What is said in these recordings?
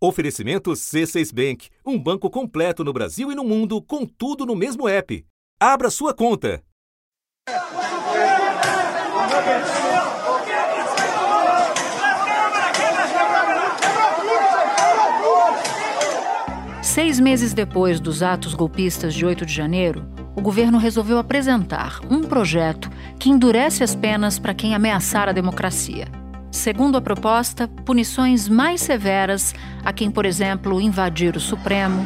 Oferecimento C6 Bank, um banco completo no Brasil e no mundo, com tudo no mesmo app. Abra sua conta. Seis meses depois dos atos golpistas de 8 de janeiro, o governo resolveu apresentar um projeto que endurece as penas para quem ameaçar a democracia. Segundo a proposta, punições mais severas a quem, por exemplo, invadir o Supremo.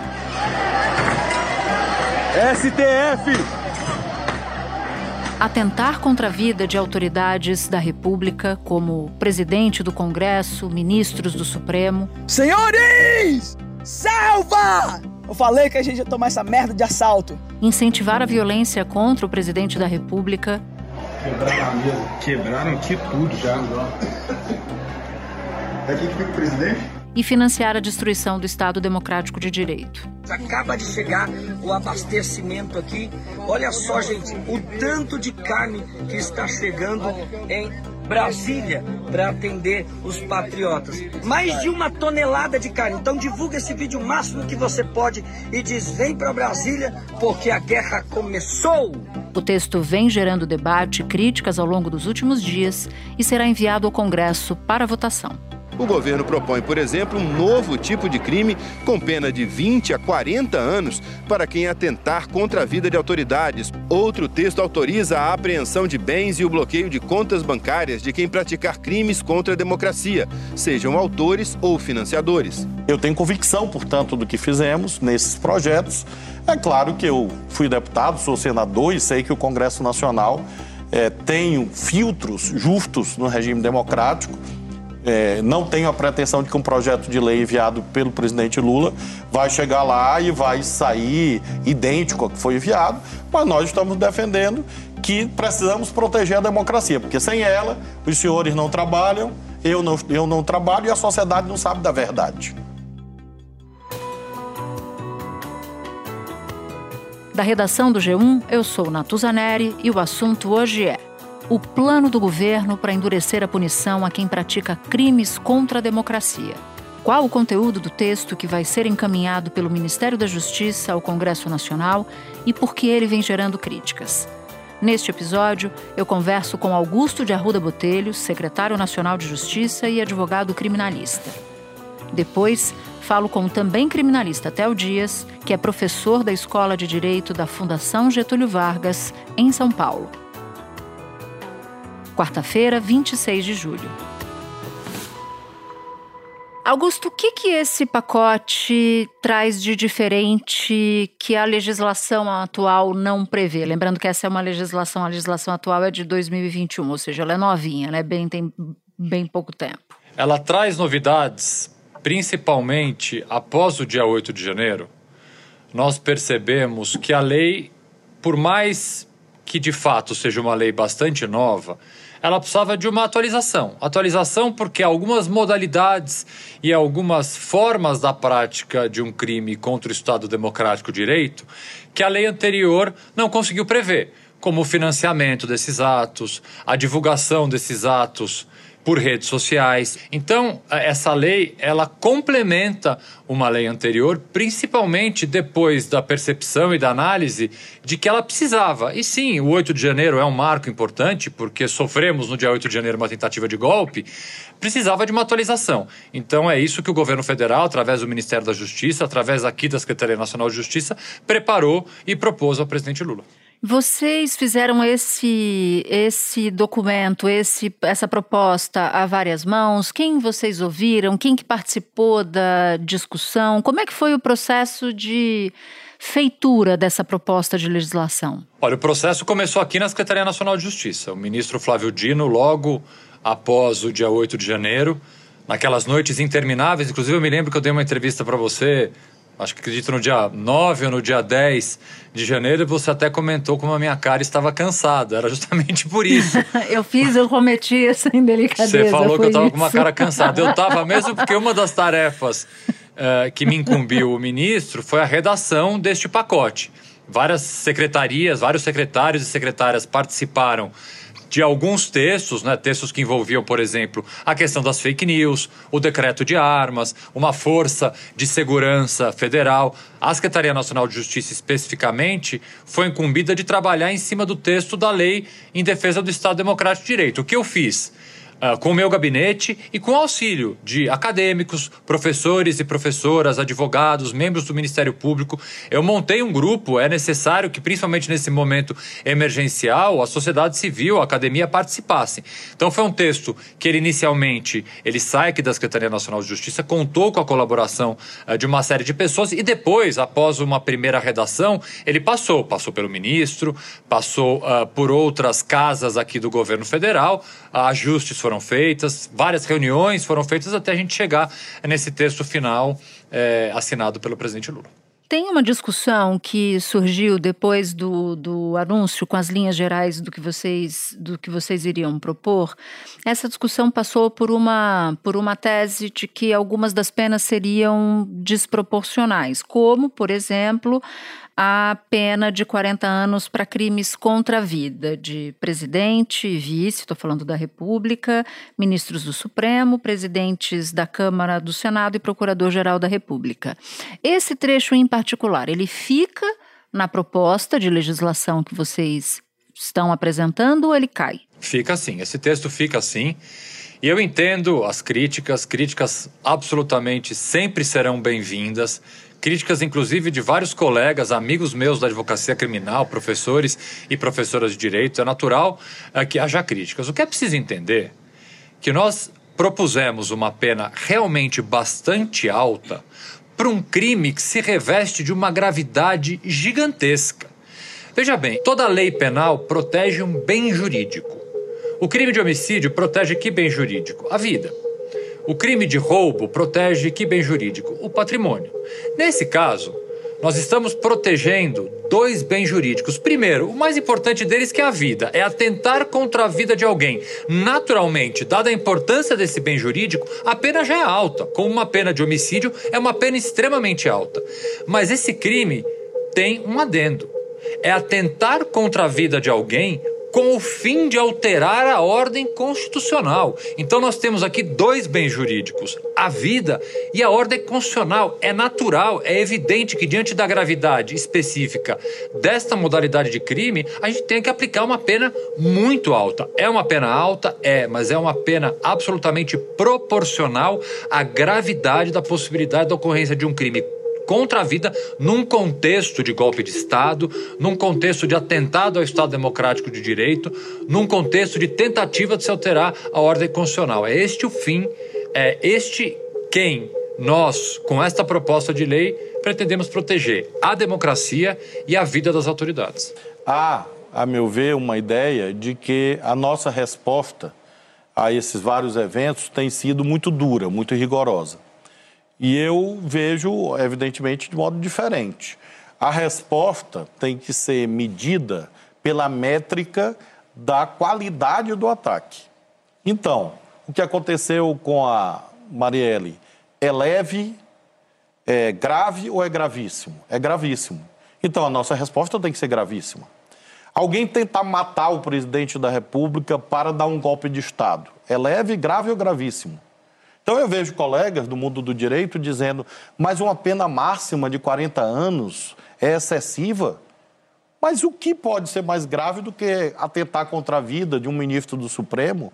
STF! Atentar contra a vida de autoridades da República, como presidente do Congresso, ministros do Supremo. Senhores! Salva! Eu falei que a gente ia tomar essa merda de assalto. Incentivar a violência contra o presidente da República Quebraram a mesa. Quebraram aqui tudo já. Daqui que fica o presidente? E financiar a destruição do Estado Democrático de Direito. Acaba de chegar o abastecimento aqui. Olha só, gente, o tanto de carne que está chegando em Brasília para atender os patriotas. Mais de uma tonelada de carne. Então divulga esse vídeo o máximo que você pode e diz: vem para Brasília porque a guerra começou. O texto vem gerando debate e críticas ao longo dos últimos dias e será enviado ao Congresso para votação. O governo propõe, por exemplo, um novo tipo de crime com pena de 20 a 40 anos para quem atentar contra a vida de autoridades. Outro texto autoriza a apreensão de bens e o bloqueio de contas bancárias de quem praticar crimes contra a democracia, sejam autores ou financiadores. Eu tenho convicção, portanto, do que fizemos nesses projetos. É claro que eu fui deputado, sou senador e sei que o Congresso Nacional é, tem filtros justos no regime democrático é, não tenho a pretensão de que um projeto de lei enviado pelo presidente Lula vai chegar lá e vai sair idêntico ao que foi enviado, mas nós estamos defendendo que precisamos proteger a democracia, porque sem ela os senhores não trabalham, eu não, eu não trabalho e a sociedade não sabe da verdade. Da redação do G1, eu sou Natuzaneri e o assunto hoje é o plano do governo para endurecer a punição a quem pratica crimes contra a democracia. Qual o conteúdo do texto que vai ser encaminhado pelo Ministério da Justiça ao Congresso Nacional e por que ele vem gerando críticas? Neste episódio, eu converso com Augusto de Arruda Botelho, secretário nacional de Justiça e advogado criminalista. Depois, falo com o também criminalista Theo Dias, que é professor da Escola de Direito da Fundação Getúlio Vargas, em São Paulo quarta-feira, 26 de julho. Augusto, o que, que esse pacote traz de diferente que a legislação atual não prevê? Lembrando que essa é uma legislação, a legislação atual é de 2021, ou seja, ela é novinha, né? Bem, tem bem pouco tempo. Ela traz novidades, principalmente após o dia 8 de janeiro. Nós percebemos que a lei, por mais que de fato seja uma lei bastante nova, ela precisava de uma atualização. Atualização porque algumas modalidades e algumas formas da prática de um crime contra o Estado Democrático de Direito que a lei anterior não conseguiu prever, como o financiamento desses atos, a divulgação desses atos por redes sociais. Então, essa lei, ela complementa uma lei anterior, principalmente depois da percepção e da análise de que ela precisava. E sim, o 8 de janeiro é um marco importante, porque sofremos no dia 8 de janeiro uma tentativa de golpe, precisava de uma atualização. Então, é isso que o governo federal, através do Ministério da Justiça, através aqui da Secretaria Nacional de Justiça, preparou e propôs ao presidente Lula. Vocês fizeram esse esse documento, esse, essa proposta a várias mãos. Quem vocês ouviram? Quem que participou da discussão? Como é que foi o processo de feitura dessa proposta de legislação? Olha, o processo começou aqui na Secretaria Nacional de Justiça. O ministro Flávio Dino, logo após o dia 8 de janeiro, naquelas noites intermináveis, inclusive eu me lembro que eu dei uma entrevista para você acho que acredito no dia 9 ou no dia 10 de janeiro, você até comentou como a minha cara estava cansada. Era justamente por isso. eu fiz, eu cometi essa indelicadeza. Você falou que eu estava com uma cara cansada. Eu estava mesmo porque uma das tarefas uh, que me incumbiu o ministro foi a redação deste pacote. Várias secretarias, vários secretários e secretárias participaram de alguns textos, né, textos que envolviam, por exemplo, a questão das fake news, o decreto de armas, uma força de segurança federal. A Secretaria Nacional de Justiça, especificamente, foi incumbida de trabalhar em cima do texto da lei em defesa do Estado Democrático de Direito. O que eu fiz? Uh, com o meu gabinete e com auxílio de acadêmicos, professores e professoras, advogados, membros do Ministério Público. Eu montei um grupo, é necessário que, principalmente nesse momento emergencial, a sociedade civil, a academia participassem. Então foi um texto que ele inicialmente ele sai aqui da Secretaria Nacional de Justiça, contou com a colaboração uh, de uma série de pessoas e depois, após uma primeira redação, ele passou, passou pelo ministro, passou uh, por outras casas aqui do governo federal, ajustes foram foram feitas, várias reuniões foram feitas até a gente chegar nesse texto final é, assinado pelo presidente Lula. Tem uma discussão que surgiu depois do, do anúncio com as linhas gerais do que vocês do que vocês iriam propor. Essa discussão passou por uma por uma tese de que algumas das penas seriam desproporcionais, como, por exemplo, a pena de 40 anos para crimes contra a vida de presidente e vice, estou falando da República, ministros do Supremo, presidentes da Câmara, do Senado e procurador-geral da República. Esse trecho em particular, ele fica na proposta de legislação que vocês estão apresentando ou ele cai? Fica assim, esse texto fica assim. E eu entendo as críticas, críticas absolutamente sempre serão bem-vindas críticas inclusive de vários colegas, amigos meus da advocacia criminal, professores e professoras de direito. É natural é, que haja críticas. O que é preciso entender é que nós propusemos uma pena realmente bastante alta para um crime que se reveste de uma gravidade gigantesca. Veja bem, toda lei penal protege um bem jurídico. O crime de homicídio protege que bem jurídico? A vida. O crime de roubo protege que bem jurídico? O patrimônio. Nesse caso, nós estamos protegendo dois bens jurídicos. Primeiro, o mais importante deles que é a vida, é atentar contra a vida de alguém. Naturalmente, dada a importância desse bem jurídico, a pena já é alta. Como uma pena de homicídio, é uma pena extremamente alta. Mas esse crime tem um adendo. É atentar contra a vida de alguém com o fim de alterar a ordem constitucional. Então nós temos aqui dois bens jurídicos, a vida e a ordem constitucional. É natural, é evidente que diante da gravidade específica desta modalidade de crime, a gente tem que aplicar uma pena muito alta. É uma pena alta? É, mas é uma pena absolutamente proporcional à gravidade da possibilidade da ocorrência de um crime contra a vida num contexto de golpe de Estado, num contexto de atentado ao Estado Democrático de Direito, num contexto de tentativa de se alterar a ordem constitucional. É este o fim, é este quem nós, com esta proposta de lei, pretendemos proteger a democracia e a vida das autoridades. Há, a meu ver, uma ideia de que a nossa resposta a esses vários eventos tem sido muito dura, muito rigorosa. E eu vejo, evidentemente, de modo diferente. A resposta tem que ser medida pela métrica da qualidade do ataque. Então, o que aconteceu com a Marielle é leve, é grave ou é gravíssimo? É gravíssimo. Então, a nossa resposta tem que ser gravíssima. Alguém tentar matar o presidente da República para dar um golpe de Estado é leve, grave ou gravíssimo? Então eu vejo colegas do mundo do direito dizendo, mas uma pena máxima de 40 anos é excessiva. Mas o que pode ser mais grave do que atentar contra a vida de um ministro do Supremo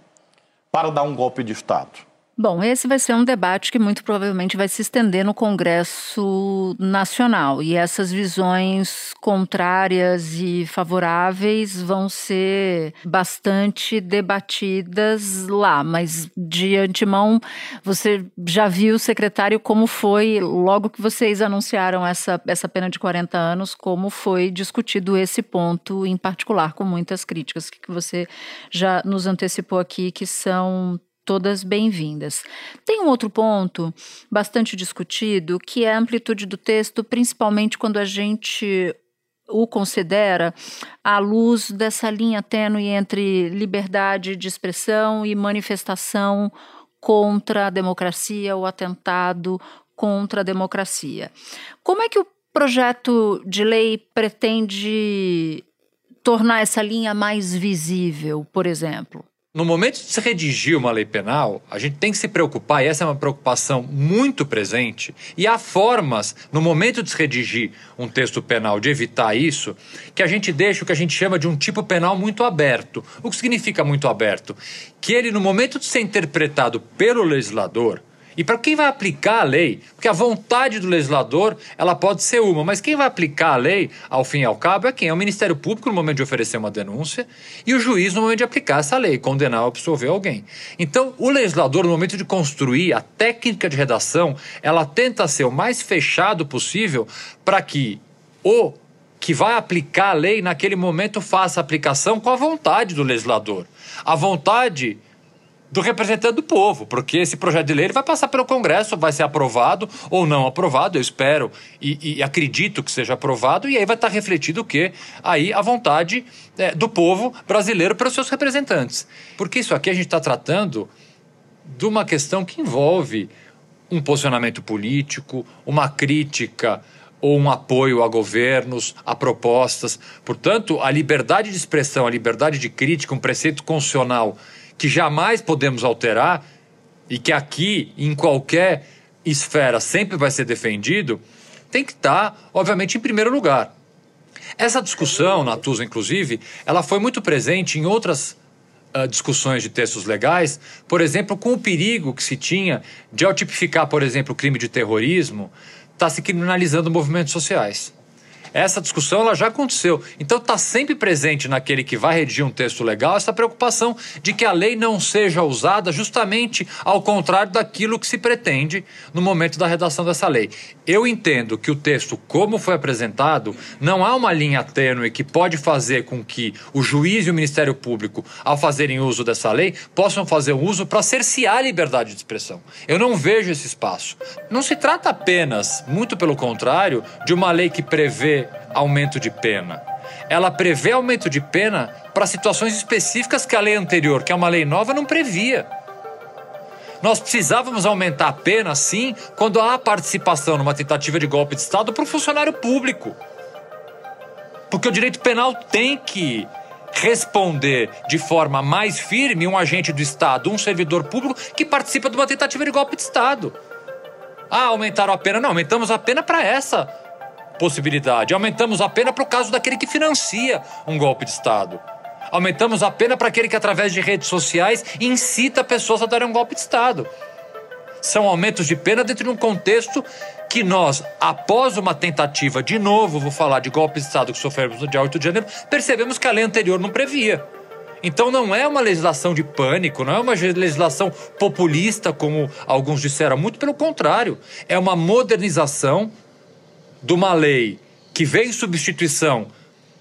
para dar um golpe de Estado? Bom, esse vai ser um debate que muito provavelmente vai se estender no Congresso Nacional. E essas visões contrárias e favoráveis vão ser bastante debatidas lá, mas de antemão você já viu, secretário, como foi, logo que vocês anunciaram essa, essa pena de 40 anos, como foi discutido esse ponto em particular, com muitas críticas. Que você já nos antecipou aqui, que são todas bem-vindas. Tem um outro ponto bastante discutido, que é a amplitude do texto, principalmente quando a gente o considera à luz dessa linha tênue entre liberdade de expressão e manifestação contra a democracia, o atentado contra a democracia. Como é que o projeto de lei pretende tornar essa linha mais visível, por exemplo? No momento de se redigir uma lei penal, a gente tem que se preocupar, e essa é uma preocupação muito presente, e há formas, no momento de se redigir um texto penal, de evitar isso, que a gente deixa o que a gente chama de um tipo penal muito aberto. O que significa muito aberto? Que ele, no momento de ser interpretado pelo legislador, e para quem vai aplicar a lei, porque a vontade do legislador ela pode ser uma, mas quem vai aplicar a lei, ao fim e ao cabo, é quem? É o Ministério Público no momento de oferecer uma denúncia e o juiz no momento de aplicar essa lei, condenar ou absolver alguém. Então, o legislador, no momento de construir a técnica de redação, ela tenta ser o mais fechado possível para que o que vai aplicar a lei naquele momento faça aplicação com a vontade do legislador. A vontade do representante do povo, porque esse projeto de lei vai passar pelo Congresso, vai ser aprovado ou não aprovado, eu espero e, e acredito que seja aprovado, e aí vai estar refletido o quê? Aí a vontade é, do povo brasileiro pelos seus representantes. Porque isso aqui a gente está tratando de uma questão que envolve um posicionamento político, uma crítica ou um apoio a governos, a propostas. Portanto, a liberdade de expressão, a liberdade de crítica, um preceito constitucional que jamais podemos alterar e que aqui, em qualquer esfera, sempre vai ser defendido, tem que estar, obviamente, em primeiro lugar. Essa discussão, na TUSA, inclusive, ela foi muito presente em outras uh, discussões de textos legais, por exemplo, com o perigo que se tinha de, ao tipificar, por exemplo, o crime de terrorismo, estar tá se criminalizando movimentos sociais. Essa discussão ela já aconteceu. Então está sempre presente naquele que vai redigir um texto legal essa preocupação de que a lei não seja usada justamente ao contrário daquilo que se pretende no momento da redação dessa lei. Eu entendo que o texto, como foi apresentado, não há uma linha tênue que pode fazer com que o juiz e o Ministério Público, ao fazerem uso dessa lei, possam fazer uso para cercear a liberdade de expressão. Eu não vejo esse espaço. Não se trata apenas, muito pelo contrário, de uma lei que prevê aumento de pena. Ela prevê aumento de pena para situações específicas que a lei anterior, que é uma lei nova, não previa. Nós precisávamos aumentar a pena, sim, quando há participação numa tentativa de golpe de Estado para o funcionário público. Porque o direito penal tem que responder de forma mais firme um agente do Estado, um servidor público que participa de uma tentativa de golpe de Estado. Ah, aumentaram a pena? Não, aumentamos a pena para essa possibilidade. Aumentamos a pena para o caso daquele que financia um golpe de Estado. Aumentamos a pena para aquele que, através de redes sociais, incita pessoas a darem um golpe de Estado. São aumentos de pena dentro de um contexto que nós, após uma tentativa, de novo, vou falar de golpe de Estado que sofremos no dia 8 de janeiro, percebemos que a lei anterior não previa. Então não é uma legislação de pânico, não é uma legislação populista, como alguns disseram, muito pelo contrário. É uma modernização de uma lei que veio em substituição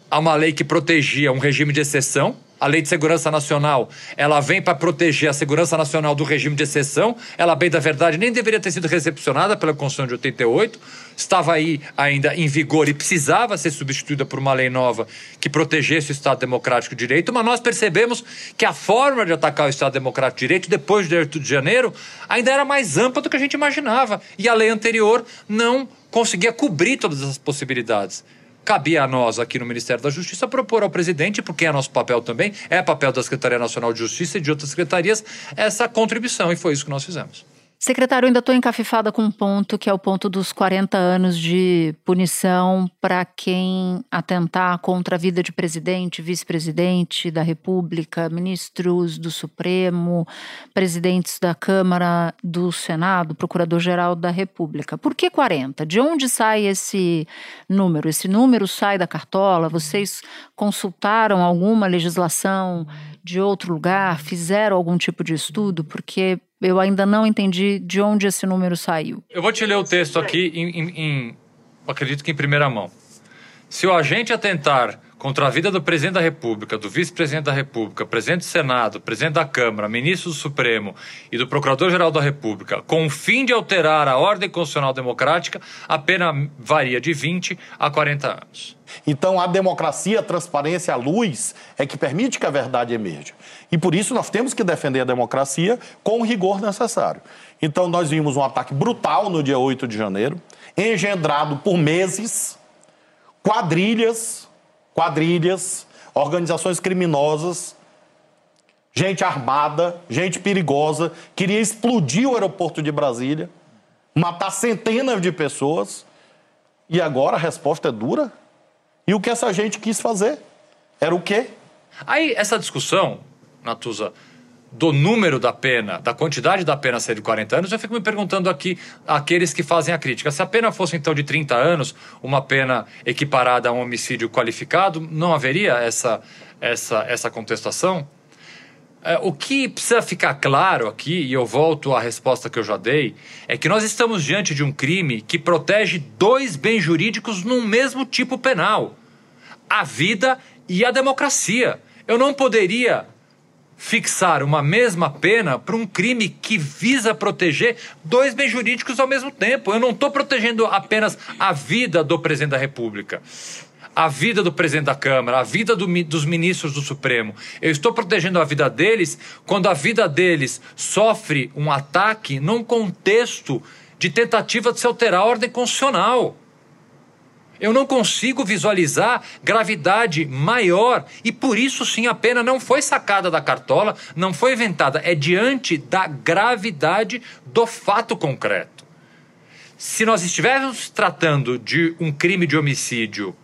a uma lei que protegia um regime de exceção. A Lei de Segurança Nacional, ela vem para proteger a segurança nacional do regime de exceção. Ela, bem da verdade, nem deveria ter sido recepcionada pela Constituição de 88. Estava aí ainda em vigor e precisava ser substituída por uma lei nova que protegesse o Estado Democrático de Direito. Mas nós percebemos que a forma de atacar o Estado Democrático de Direito, depois de 8 de janeiro, ainda era mais ampla do que a gente imaginava. E a lei anterior não conseguia cobrir todas as possibilidades. Cabia a nós, aqui no Ministério da Justiça, propor ao presidente, porque é nosso papel também, é papel da Secretaria Nacional de Justiça e de outras secretarias, essa contribuição, e foi isso que nós fizemos. Secretário, ainda estou encafifada com um ponto que é o ponto dos 40 anos de punição para quem atentar contra a vida de presidente, vice-presidente da República, ministros do Supremo, presidentes da Câmara, do Senado, procurador-geral da República. Por que 40? De onde sai esse número? Esse número sai da cartola? Vocês consultaram alguma legislação de outro lugar? Fizeram algum tipo de estudo? Porque eu ainda não entendi de onde esse número saiu. Eu vou te ler o texto aqui, em, em, em, acredito que em primeira mão. Se o agente atentar contra a vida do presidente da República, do vice-presidente da República, presidente do Senado, presidente da Câmara, ministro do Supremo e do Procurador-Geral da República, com o fim de alterar a ordem constitucional democrática, a pena varia de 20 a 40 anos. Então, a democracia, a transparência, a luz é que permite que a verdade emerja. E por isso nós temos que defender a democracia com o rigor necessário. Então, nós vimos um ataque brutal no dia 8 de janeiro, engendrado por meses, quadrilhas quadrilhas organizações criminosas, gente armada, gente perigosa, queria explodir o aeroporto de Brasília, matar centenas de pessoas. E agora a resposta é dura? E o que essa gente quis fazer? Era o quê? Aí, essa discussão, Natuza, do número da pena, da quantidade da pena ser de 40 anos, eu fico me perguntando aqui aqueles que fazem a crítica. Se a pena fosse então de 30 anos, uma pena equiparada a um homicídio qualificado, não haveria essa, essa, essa contestação? É, o que precisa ficar claro aqui, e eu volto à resposta que eu já dei, é que nós estamos diante de um crime que protege dois bens jurídicos num mesmo tipo penal: a vida e a democracia. Eu não poderia fixar uma mesma pena para um crime que visa proteger dois bens jurídicos ao mesmo tempo. Eu não estou protegendo apenas a vida do presidente da República, a vida do presidente da Câmara, a vida do, dos ministros do Supremo. Eu estou protegendo a vida deles quando a vida deles sofre um ataque num contexto de tentativa de se alterar a ordem constitucional. Eu não consigo visualizar gravidade maior e por isso sim a pena não foi sacada da cartola, não foi inventada, é diante da gravidade do fato concreto. Se nós estivéssemos tratando de um crime de homicídio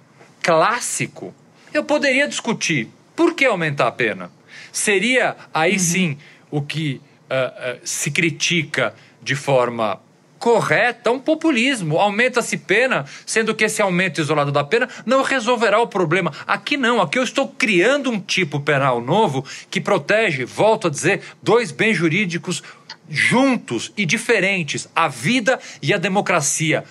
clássico, eu poderia discutir por que aumentar a pena. Seria aí uhum. sim o que uh, uh, se critica de forma correta um populismo. Aumenta-se pena, sendo que esse aumento isolado da pena não resolverá o problema. Aqui não, aqui eu estou criando um tipo penal novo que protege, volto a dizer, dois bens jurídicos juntos e diferentes: a vida e a democracia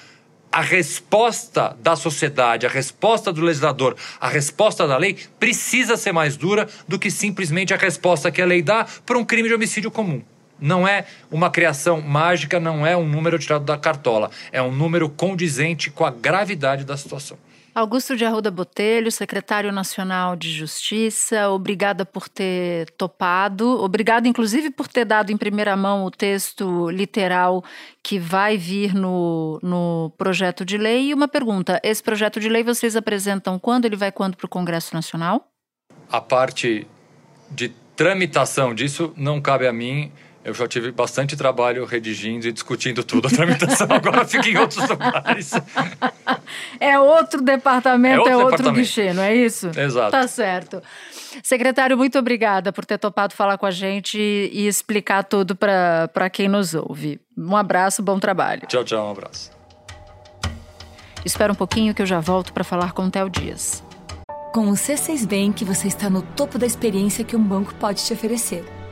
a resposta da sociedade, a resposta do legislador, a resposta da lei precisa ser mais dura do que simplesmente a resposta que a lei dá para um crime de homicídio comum. Não é uma criação mágica, não é um número tirado da cartola. É um número condizente com a gravidade da situação. Augusto de Arruda Botelho, secretário nacional de Justiça, obrigada por ter topado, obrigado inclusive por ter dado em primeira mão o texto literal que vai vir no, no projeto de lei. E uma pergunta: esse projeto de lei vocês apresentam quando? Ele vai quando para o Congresso Nacional? A parte de tramitação disso não cabe a mim eu já tive bastante trabalho redigindo e discutindo tudo. A tramitação agora fica em outros lugares. É outro departamento, é outro, é outro departamento. guichê, não é isso? Exato. Tá certo. Secretário, muito obrigada por ter topado falar com a gente e explicar tudo para quem nos ouve. Um abraço, bom trabalho. Tchau, tchau, um abraço. Espera um pouquinho que eu já volto para falar com o Theo Dias. Com o C6 Bank, você está no topo da experiência que um banco pode te oferecer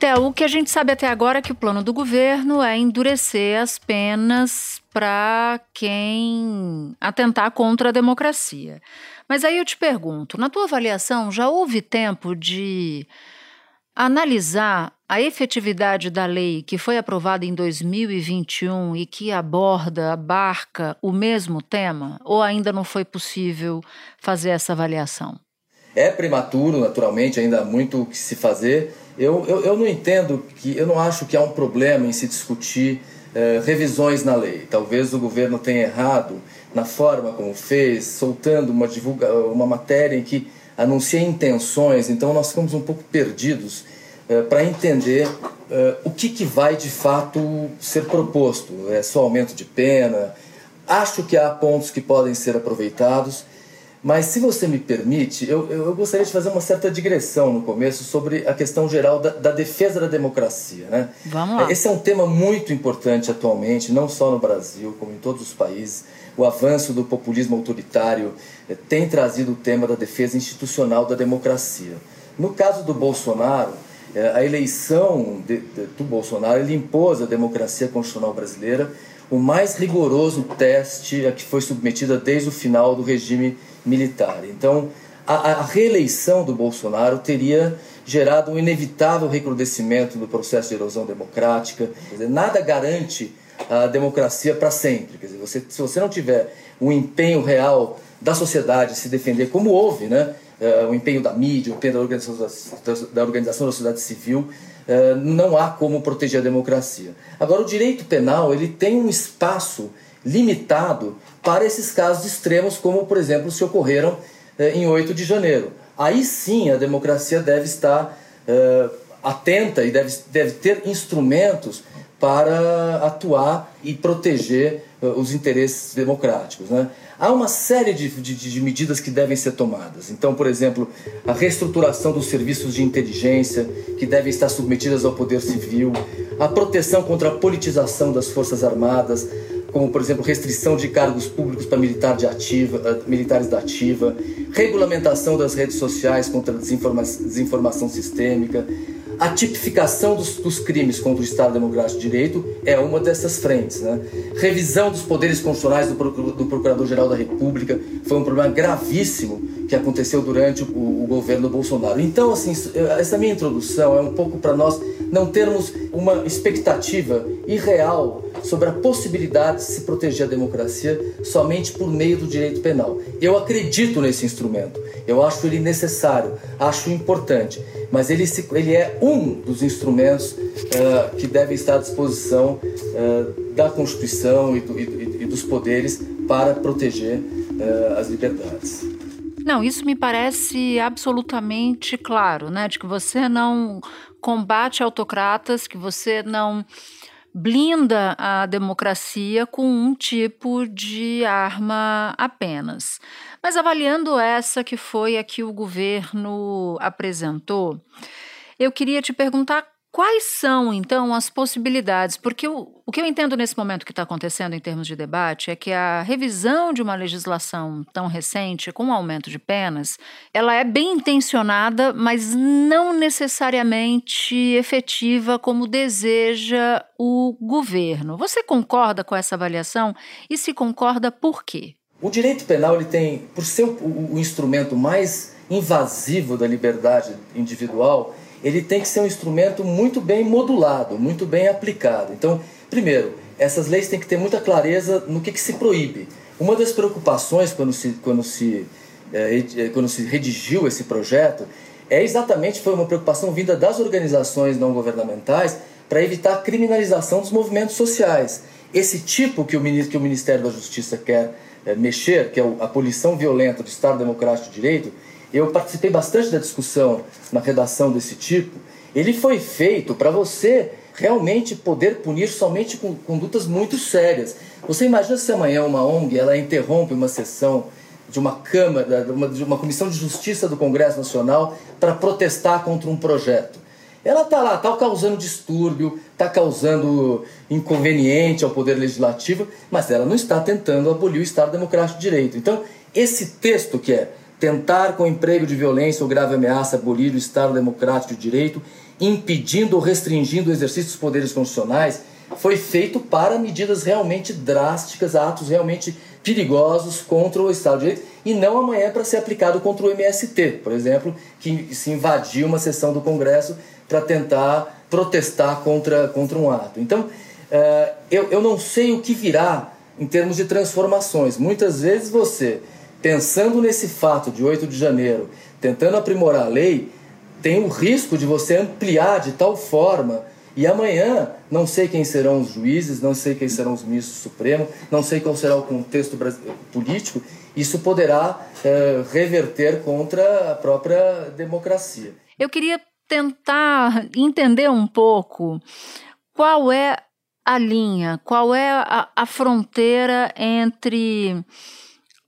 Theo, o que a gente sabe até agora é que o plano do governo é endurecer as penas para quem atentar contra a democracia. Mas aí eu te pergunto, na tua avaliação, já houve tempo de analisar a efetividade da lei que foi aprovada em 2021 e que aborda, abarca o mesmo tema? Ou ainda não foi possível fazer essa avaliação? É prematuro, naturalmente, ainda há muito o que se fazer eu, eu, eu não entendo que, eu não acho que há um problema em se discutir eh, revisões na lei. Talvez o governo tenha errado na forma como fez, soltando uma, divulga, uma matéria em que anuncia intenções, então nós ficamos um pouco perdidos eh, para entender eh, o que, que vai de fato ser proposto. É só aumento de pena? Acho que há pontos que podem ser aproveitados mas, se você me permite, eu, eu gostaria de fazer uma certa digressão no começo sobre a questão geral da, da, defesa da democracia. Né? Vamos lá. Esse é um tema muito importante atualmente, não só no Brasil, como em todos os países. O avanço do populismo autoritário eh, tem trazido o tema da defesa institucional da democracia. No caso do Bolsonaro, eh, a eleição de, de, do Bolsonaro ele impôs à democracia constitucional brasileira o mais rigoroso teste a que foi submetida desde o final do regime militar. Então, a, a reeleição do Bolsonaro teria gerado um inevitável recrudescimento do processo de erosão democrática. Dizer, nada garante a democracia para sempre. Quer dizer, você, se você não tiver um empenho real da sociedade se defender, como houve, né? Uh, o empenho da mídia, o empenho da organização da, da, organização da sociedade civil, não há como proteger a democracia. Agora, o direito penal ele tem um espaço limitado para esses casos extremos, como, por exemplo, se ocorreram uh, em 8 de janeiro. Aí sim a democracia deve estar atenta e deve, deve ter instrumentos para atuar e proteger os interesses democráticos. Né? Há uma série de, de, de, medidas que devem ser tomadas. Então, por exemplo, a reestruturação dos serviços de inteligência, que devem estar submetidas ao poder civil, a proteção contra a politização das Forças Armadas, como, por exemplo, restrição de cargos públicos para militar de ativa, eh, militares da ativa, regulamentação das redes sociais contra a desinforma desinformação sistêmica, a tipificação dos, dos, crimes contra o Estado Democrático de Direito é uma dessas frentes. Né? Revisão dos poderes constitucionais do, do Procurador-Geral da República foi um problema gravíssimo que aconteceu durante o, o, governo Bolsonaro. Então, assim, essa minha introdução é um pouco para nós não termos uma expectativa irreal sobre a possibilidade de se proteger a democracia somente por meio do direito penal. Eu acredito nesse instrumento, eu acho ele necessário, acho importante, mas ele, se, ele é um dos instrumentos uh, que devem estar à disposição uh, da Constituição e, do, e, e, dos poderes para proteger uh, as liberdades. Não, isso me parece absolutamente claro, né? De que você não combate autocratas, que você não blinda a democracia com um tipo de arma apenas. Mas avaliando essa que foi a que o governo apresentou, eu queria te perguntar Quais são, então, as possibilidades? Porque o, o que eu entendo nesse momento que está acontecendo em termos de debate é que a revisão de uma legislação tão recente, com um aumento de penas, ela é bem intencionada, mas não necessariamente efetiva como deseja o governo. Você concorda com essa avaliação? E se concorda, por quê? O direito penal ele tem, por ser o, o instrumento mais invasivo da liberdade individual, ele tem que ser um instrumento muito bem modulado, muito bem aplicado. Então, primeiro, essas leis têm que ter muita clareza no que, que se proíbe. Uma das preocupações quando se, quando, se, é, quando se redigiu esse projeto é exatamente foi uma preocupação vinda das organizações não governamentais para evitar a criminalização dos movimentos sociais. Esse tipo que o, que o Ministério da Justiça quer é, mexer, que é a poluição violenta do Estado Democrático de Direito, eu participei bastante da discussão na redação desse tipo. Ele foi feito para você realmente poder punir somente com condutas muito sérias. Você imagina se amanhã uma ONG ela interrompe uma sessão de uma Câmara, de uma, de uma Comissão de Justiça do Congresso Nacional para protestar contra um projeto. Ela está lá, está causando distúrbio, está causando inconveniente ao Poder Legislativo, mas ela não está tentando abolir o Estado Democrático de Direito. Então, esse texto que é tentar com emprego de violência ou grave ameaça abolir o Estado democrático de direito, impedindo ou restringindo o exercício dos poderes constitucionais, foi feito para medidas realmente drásticas, atos realmente perigosos contra o Estado de Direito e não amanhã para ser aplicado contra o MST, por exemplo, que se invadiu uma sessão do Congresso para tentar protestar contra, contra um ato. Então, uh, eu, eu não sei o que virá em termos de transformações. Muitas vezes você pensando nesse fato de 8 de janeiro, tentando aprimorar a lei, tem o risco de você ampliar de tal forma e amanhã não sei quem serão os juízes, não sei quem serão os ministros do Supremo, não sei qual será o contexto político, isso poderá é, reverter contra a própria democracia. Eu queria tentar entender um pouco qual é a linha, qual é a, a fronteira entre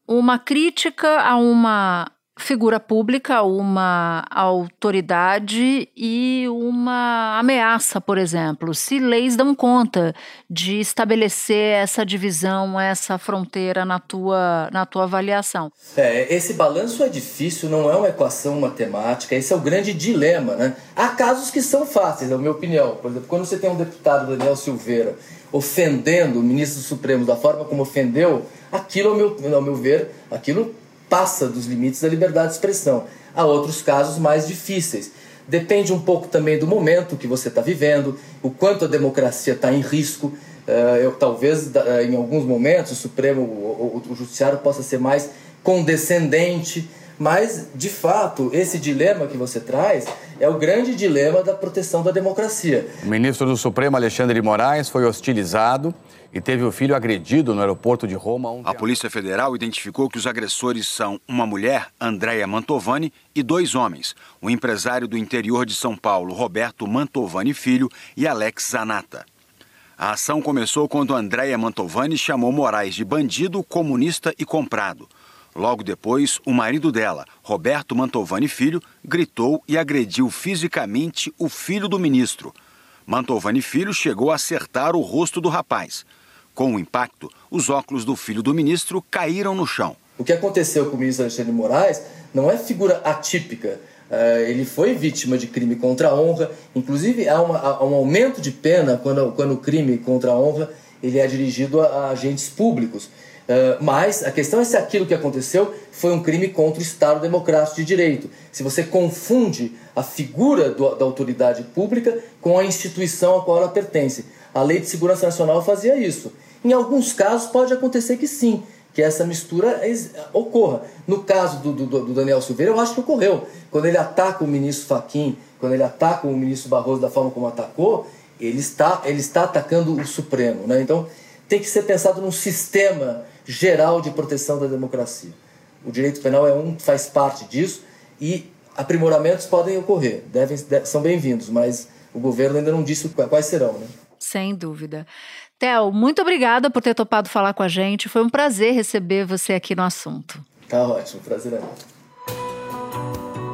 uma crítica a uma figura pública, uma autoridade e uma ameaça, por exemplo. Se leis dão conta de estabelecer essa divisão, essa fronteira na tua, na tua avaliação. É, esse balanço é difícil, não é uma equação matemática, esse é o grande dilema, né? Há casos que são fáceis, na minha opinião. Por exemplo, quando você tem um deputado, Daniel Silveira, ofendendo o ministro do Supremo da forma como ofendeu aquilo, ao meu, ao meu ver, aquilo passa dos limites da liberdade de expressão. Há outros casos mais difíceis. Depende um pouco também do momento que você está vivendo, o quanto a democracia está em risco. Uh, eu, talvez uh, em alguns momentos o Supremo, o, o, o Judiciário possa ser mais condescendente, mas de fato esse dilema que você traz é o grande dilema da proteção da democracia. O ministro do Supremo, Alexandre de Moraes, foi hostilizado e teve o filho agredido no aeroporto de Roma. Ontem. A Polícia Federal identificou que os agressores são uma mulher, Andréia Mantovani, e dois homens, o empresário do interior de São Paulo, Roberto Mantovani Filho, e Alex Zanata. A ação começou quando Andréia Mantovani chamou Moraes de bandido, comunista e comprado. Logo depois, o marido dela, Roberto Mantovani Filho, gritou e agrediu fisicamente o filho do ministro. Mantovani Filho chegou a acertar o rosto do rapaz. Com o impacto, os óculos do filho do ministro caíram no chão. O que aconteceu com o ministro Alexandre Moraes não é figura atípica. Uh, ele foi vítima de crime contra a honra. Inclusive, há, uma, há um aumento de pena quando, quando o crime contra a honra ele é dirigido a agentes públicos. Uh, mas a questão é se aquilo que aconteceu foi um crime contra o Estado Democrático de Direito. Se você confunde a figura do, da autoridade pública com a instituição a qual ela pertence. A Lei de Segurança Nacional fazia isso. Em alguns casos pode acontecer que sim, que essa mistura ocorra. No caso do, do, do Daniel Silveira, eu acho que ocorreu. Quando ele ataca o ministro Faquim, quando ele ataca o ministro Barroso da forma como atacou, ele está, ele está atacando o Supremo. Né? Então tem que ser pensado num sistema geral de proteção da democracia. O direito penal é um faz parte disso e aprimoramentos podem ocorrer, devem, são bem-vindos, mas o governo ainda não disse quais serão. Né? Sem dúvida. Theo, muito obrigada por ter topado falar com a gente. Foi um prazer receber você aqui no assunto. Tá ótimo, prazer é